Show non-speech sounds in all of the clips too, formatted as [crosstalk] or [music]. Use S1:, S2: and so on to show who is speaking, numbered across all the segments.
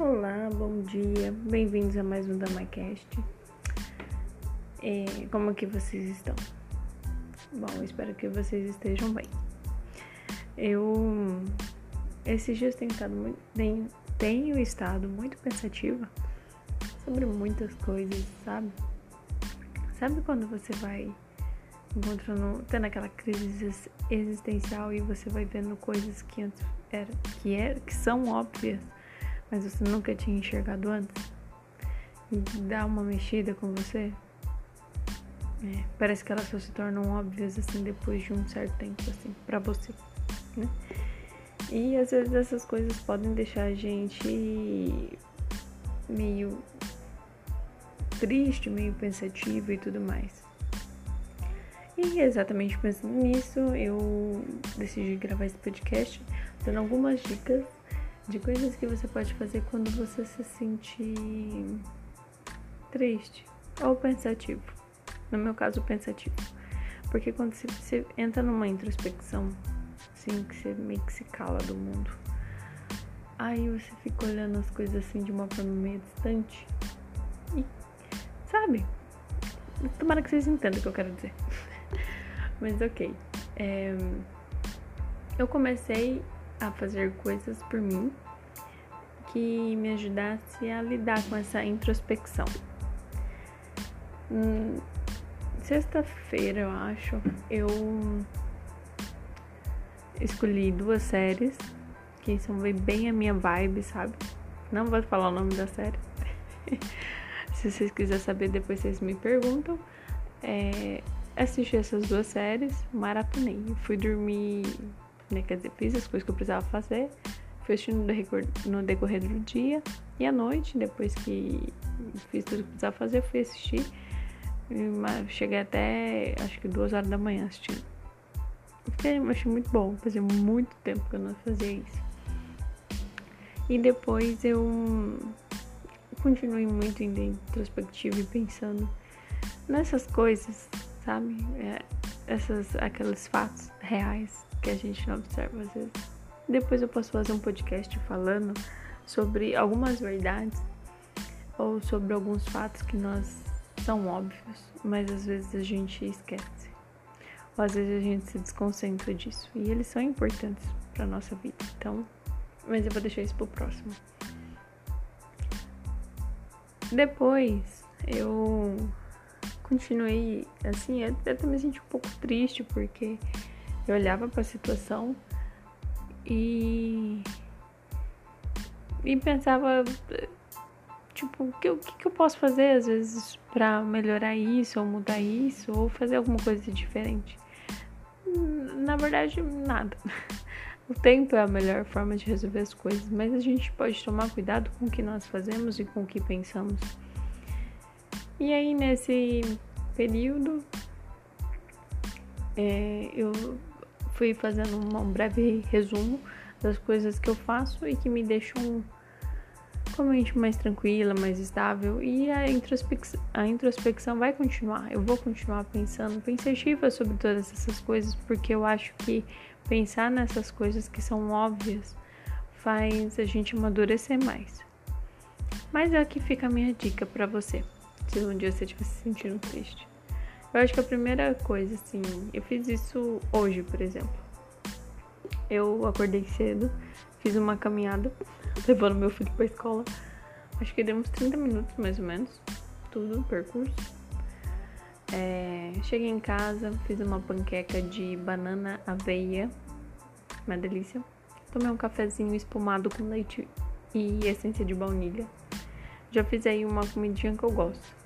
S1: Olá, bom dia, bem-vindos a mais um DamaCast. É, como que vocês estão? Bom, espero que vocês estejam bem. Eu, esses dias tenho estado muito, tenho, tenho estado muito pensativa sobre muitas coisas, sabe? Sabe quando você vai encontrando, tendo aquela crise existencial e você vai vendo coisas que antes era, que, era, que são óbvias mas você nunca tinha enxergado antes? E dá uma mexida com você? É, parece que elas só se tornam óbvias assim depois de um certo tempo, assim, pra você, né? E às vezes essas coisas podem deixar a gente meio triste, meio pensativo e tudo mais. E exatamente pensando nisso, eu decidi gravar esse podcast dando algumas dicas de coisas que você pode fazer quando você se sentir triste ou pensativo. No meu caso, pensativo. Porque quando você entra numa introspecção, assim, que você meio que se cala do mundo, aí você fica olhando as coisas assim de uma forma meio distante. E, sabe? Tomara que vocês entendam o que eu quero dizer. [laughs] Mas ok. É, eu comecei a fazer coisas por mim que me ajudasse a lidar com essa introspecção. Hum, Sexta-feira, eu acho, eu escolhi duas séries que são bem a minha vibe, sabe? Não vou falar o nome da série. [laughs] Se vocês quiserem saber, depois vocês me perguntam. É, assisti essas duas séries, maratonei. Fui dormir né? Quer dizer, fiz as coisas que eu precisava fazer, fui assistindo no decorrer do dia e à noite, depois que fiz tudo que precisava fazer, fui assistir. Cheguei até acho que duas horas da manhã assistindo. Fiquei, achei muito bom, fazia muito tempo que eu não fazia isso. E depois eu continuei muito em introspectiva e pensando nessas coisas, sabe? É, essas, aqueles fatos reais que a gente não observa às vezes. Depois eu posso fazer um podcast falando sobre algumas verdades ou sobre alguns fatos que nós são óbvios, mas às vezes a gente esquece. Ou às vezes a gente se desconcentra disso. E eles são importantes para nossa vida. Então, mas eu vou deixar isso pro próximo. Depois eu continuei assim, até me senti um pouco triste porque eu olhava para a situação e e pensava tipo o que, que eu posso fazer às vezes para melhorar isso ou mudar isso ou fazer alguma coisa diferente? Na verdade nada. O tempo é a melhor forma de resolver as coisas mas a gente pode tomar cuidado com o que nós fazemos e com o que pensamos. E aí nesse período é, eu fui fazendo um breve resumo das coisas que eu faço e que me deixam com a mente mais tranquila, mais estável e a introspecção, a introspecção vai continuar. Eu vou continuar pensando, pensativa sobre todas essas coisas porque eu acho que pensar nessas coisas que são óbvias faz a gente amadurecer mais. Mas é aqui fica a minha dica para você, se um dia você estiver se sentindo triste. Eu acho que a primeira coisa, assim, eu fiz isso hoje, por exemplo. Eu acordei cedo, fiz uma caminhada, [laughs] levando meu filho pra escola. Acho que deu uns 30 minutos mais ou menos, tudo, percurso. É, cheguei em casa, fiz uma panqueca de banana aveia, uma delícia. Tomei um cafezinho espumado com leite e essência de baunilha. Já fiz aí uma comidinha que eu gosto.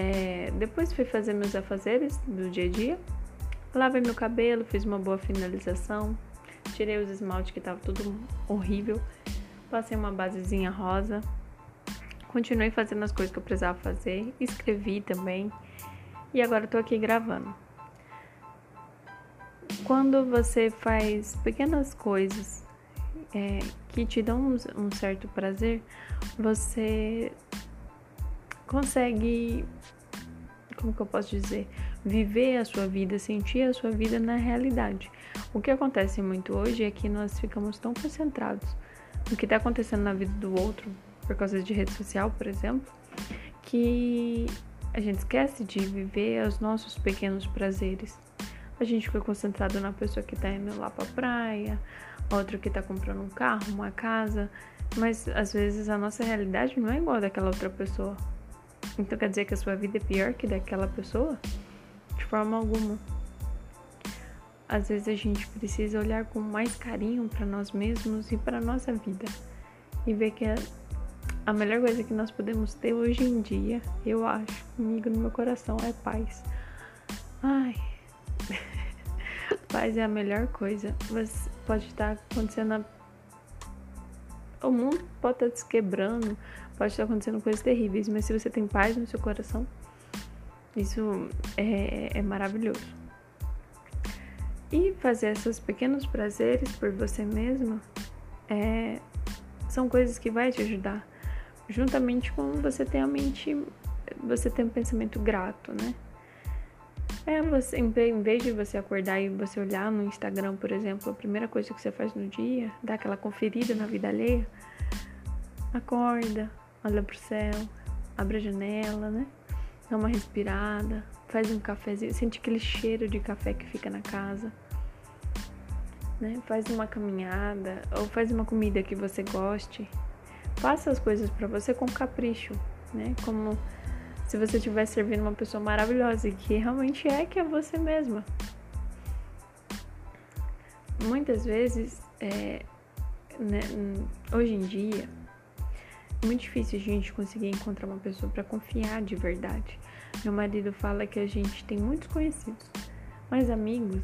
S1: É, depois fui fazer meus afazeres do dia a dia. Lavei meu cabelo, fiz uma boa finalização. Tirei os esmaltes que tava tudo horrível. Passei uma basezinha rosa. Continuei fazendo as coisas que eu precisava fazer. Escrevi também. E agora tô aqui gravando. Quando você faz pequenas coisas é, que te dão um, um certo prazer, você consegue, como que eu posso dizer, viver a sua vida, sentir a sua vida na realidade. O que acontece muito hoje é que nós ficamos tão concentrados o que está acontecendo na vida do outro por causa de rede social, por exemplo, que a gente esquece de viver os nossos pequenos prazeres. A gente fica concentrado na pessoa que tá indo lá pra praia, outra que tá comprando um carro, uma casa, mas às vezes a nossa realidade não é igual a daquela outra pessoa. Então quer dizer que a sua vida é pior que daquela pessoa? De forma alguma. Às vezes a gente precisa olhar com mais carinho para nós mesmos e para nossa vida e ver que a melhor coisa que nós podemos ter hoje em dia, eu acho, comigo no meu coração, é paz. Ai. [laughs] paz é a melhor coisa. Você pode estar acontecendo. A... O mundo pode estar se quebrando, pode estar acontecendo coisas terríveis, mas se você tem paz no seu coração, isso é, é maravilhoso. E fazer esses pequenos prazeres por você mesmo é, são coisas que vai te ajudar juntamente com você ter a mente, você ter um pensamento grato, né? É você, em vez de você acordar e você olhar no Instagram, por exemplo, a primeira coisa que você faz no dia, dá aquela conferida na vida alheia, acorda, olha pro céu, abre a janela, né? Dá uma respirada, faz um cafezinho, sente aquele cheiro de café que fica na casa. Né? Faz uma caminhada ou faz uma comida que você goste, Faça as coisas para você com capricho, né? Como se você estivesse servindo uma pessoa maravilhosa e que realmente é que é você mesma. Muitas vezes, é, né, hoje em dia, é muito difícil a gente conseguir encontrar uma pessoa para confiar de verdade. Meu marido fala que a gente tem muitos conhecidos, mas amigos,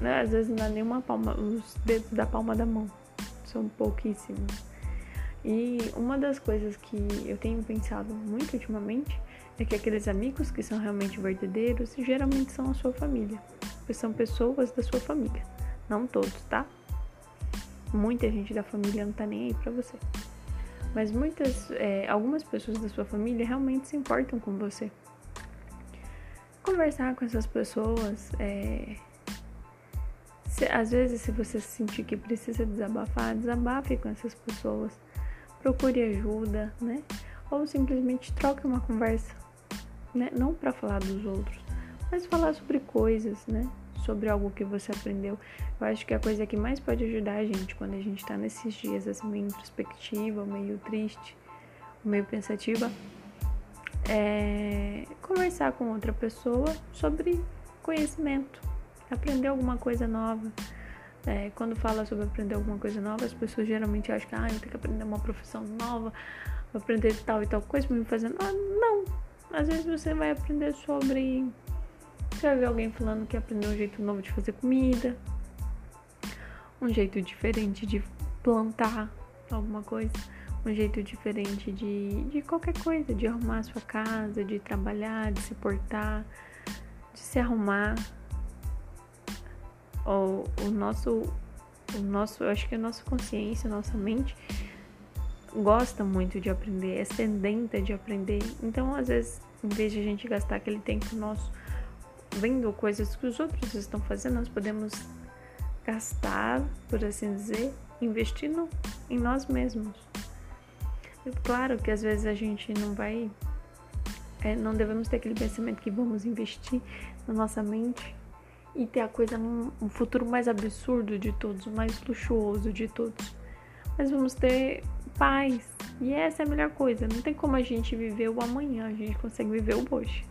S1: né, às vezes não dá nem uma palma, os dedos da palma da mão, são pouquíssimos. E uma das coisas que eu tenho pensado muito ultimamente é que aqueles amigos que são realmente verdadeiros geralmente são a sua família, são pessoas da sua família, não todos, tá? Muita gente da família não tá nem aí pra você, mas muitas, é, algumas pessoas da sua família realmente se importam com você. Conversar com essas pessoas, é, se, às vezes se você sentir que precisa desabafar, desabafe com essas pessoas procure ajuda, né? Ou simplesmente troque uma conversa, né? Não para falar dos outros, mas falar sobre coisas, né? Sobre algo que você aprendeu. Eu acho que a coisa que mais pode ajudar a gente quando a gente tá nesses dias assim meio introspectiva, meio triste, meio pensativa, é conversar com outra pessoa sobre conhecimento, aprender alguma coisa nova é, quando fala sobre aprender alguma coisa nova, as pessoas geralmente acham que ah, eu tenho que aprender uma profissão nova, aprender tal e tal coisa me fazer. Ah, não! Às vezes você vai aprender sobre. Você vai ver alguém falando que aprendeu um jeito novo de fazer comida, um jeito diferente de plantar alguma coisa, um jeito diferente de, de qualquer coisa, de arrumar a sua casa, de trabalhar, de se portar, de se arrumar o, o nosso, o nosso, eu acho que a nossa consciência, a nossa mente gosta muito de aprender, é sedenta de aprender. Então, às vezes, em vez de a gente gastar aquele tempo nosso vendo coisas que os outros estão fazendo, nós podemos gastar, por assim dizer, investindo em nós mesmos. Claro que às vezes a gente não vai, é, não devemos ter aquele pensamento que vamos investir na nossa mente e ter a coisa, um futuro mais absurdo de todos, mais luxuoso de todos. Mas vamos ter paz. E essa é a melhor coisa. Não tem como a gente viver o amanhã, a gente consegue viver o hoje.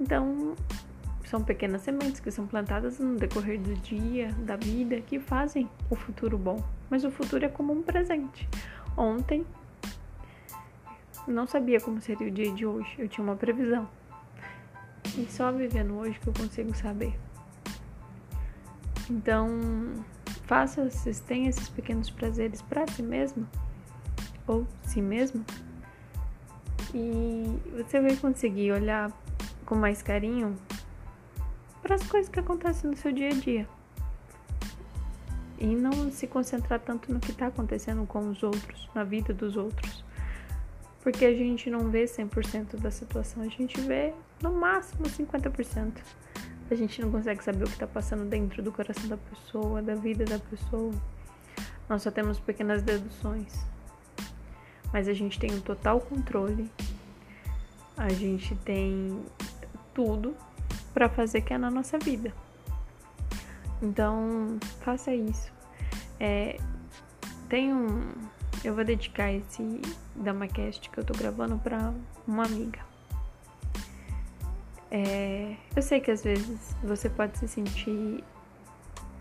S1: Então, são pequenas sementes que são plantadas no decorrer do dia, da vida, que fazem o futuro bom. Mas o futuro é como um presente. Ontem, não sabia como seria o dia de hoje, eu tinha uma previsão. E só vivendo hoje que eu consigo saber. Então, faça, vocês tenham esses pequenos prazeres para si mesmo ou si mesmo. E você vai conseguir olhar com mais carinho para as coisas que acontecem no seu dia a dia. E não se concentrar tanto no que está acontecendo com os outros, na vida dos outros. Porque a gente não vê 100% da situação, a gente vê no máximo 50%. A gente não consegue saber o que está passando dentro do coração da pessoa, da vida da pessoa. Nós só temos pequenas deduções. Mas a gente tem o um total controle. A gente tem tudo para fazer que é na nossa vida. Então, faça isso. É, tem um. Eu vou dedicar esse DamaCast que eu tô gravando para uma amiga. É, eu sei que às vezes você pode se sentir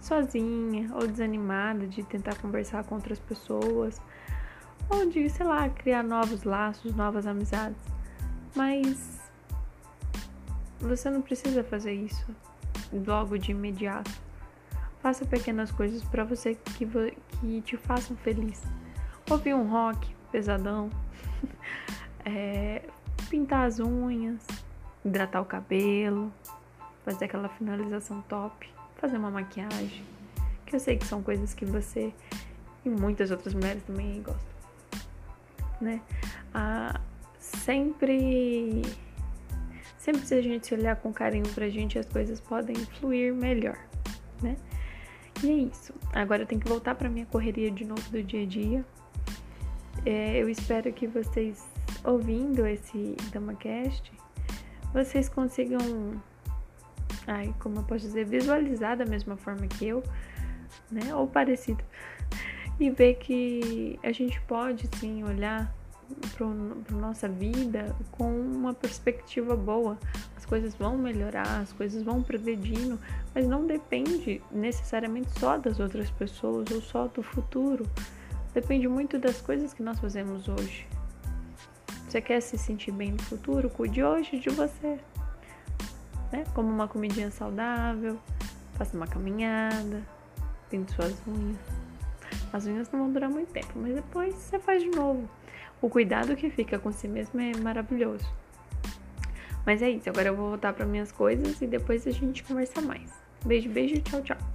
S1: sozinha ou desanimada de tentar conversar com outras pessoas ou de, sei lá, criar novos laços, novas amizades. Mas você não precisa fazer isso logo de imediato. Faça pequenas coisas para você que, que te façam feliz. Ouvir um rock pesadão, [laughs] é, pintar as unhas, hidratar o cabelo, fazer aquela finalização top, fazer uma maquiagem, que eu sei que são coisas que você e muitas outras mulheres também gostam, né? Ah, sempre, sempre se a gente se olhar com carinho pra gente, as coisas podem fluir melhor, né? E é isso. Agora eu tenho que voltar para minha correria de novo do dia a dia. É, eu espero que vocês, ouvindo esse DamaCast, vocês consigam, ai, como eu posso dizer, visualizar da mesma forma que eu, né? Ou parecido. E ver que a gente pode sim olhar para nossa vida com uma perspectiva boa. As coisas vão melhorar, as coisas vão progredindo, mas não depende necessariamente só das outras pessoas ou só do futuro. Depende muito das coisas que nós fazemos hoje. Você quer se sentir bem no futuro? Cuide hoje de você. Né? Como uma comidinha saudável, faça uma caminhada, pinte suas unhas. As unhas não vão durar muito tempo, mas depois você faz de novo. O cuidado que fica com si mesmo é maravilhoso. Mas é isso, agora eu vou voltar para minhas coisas e depois a gente conversa mais. Beijo, beijo, tchau, tchau.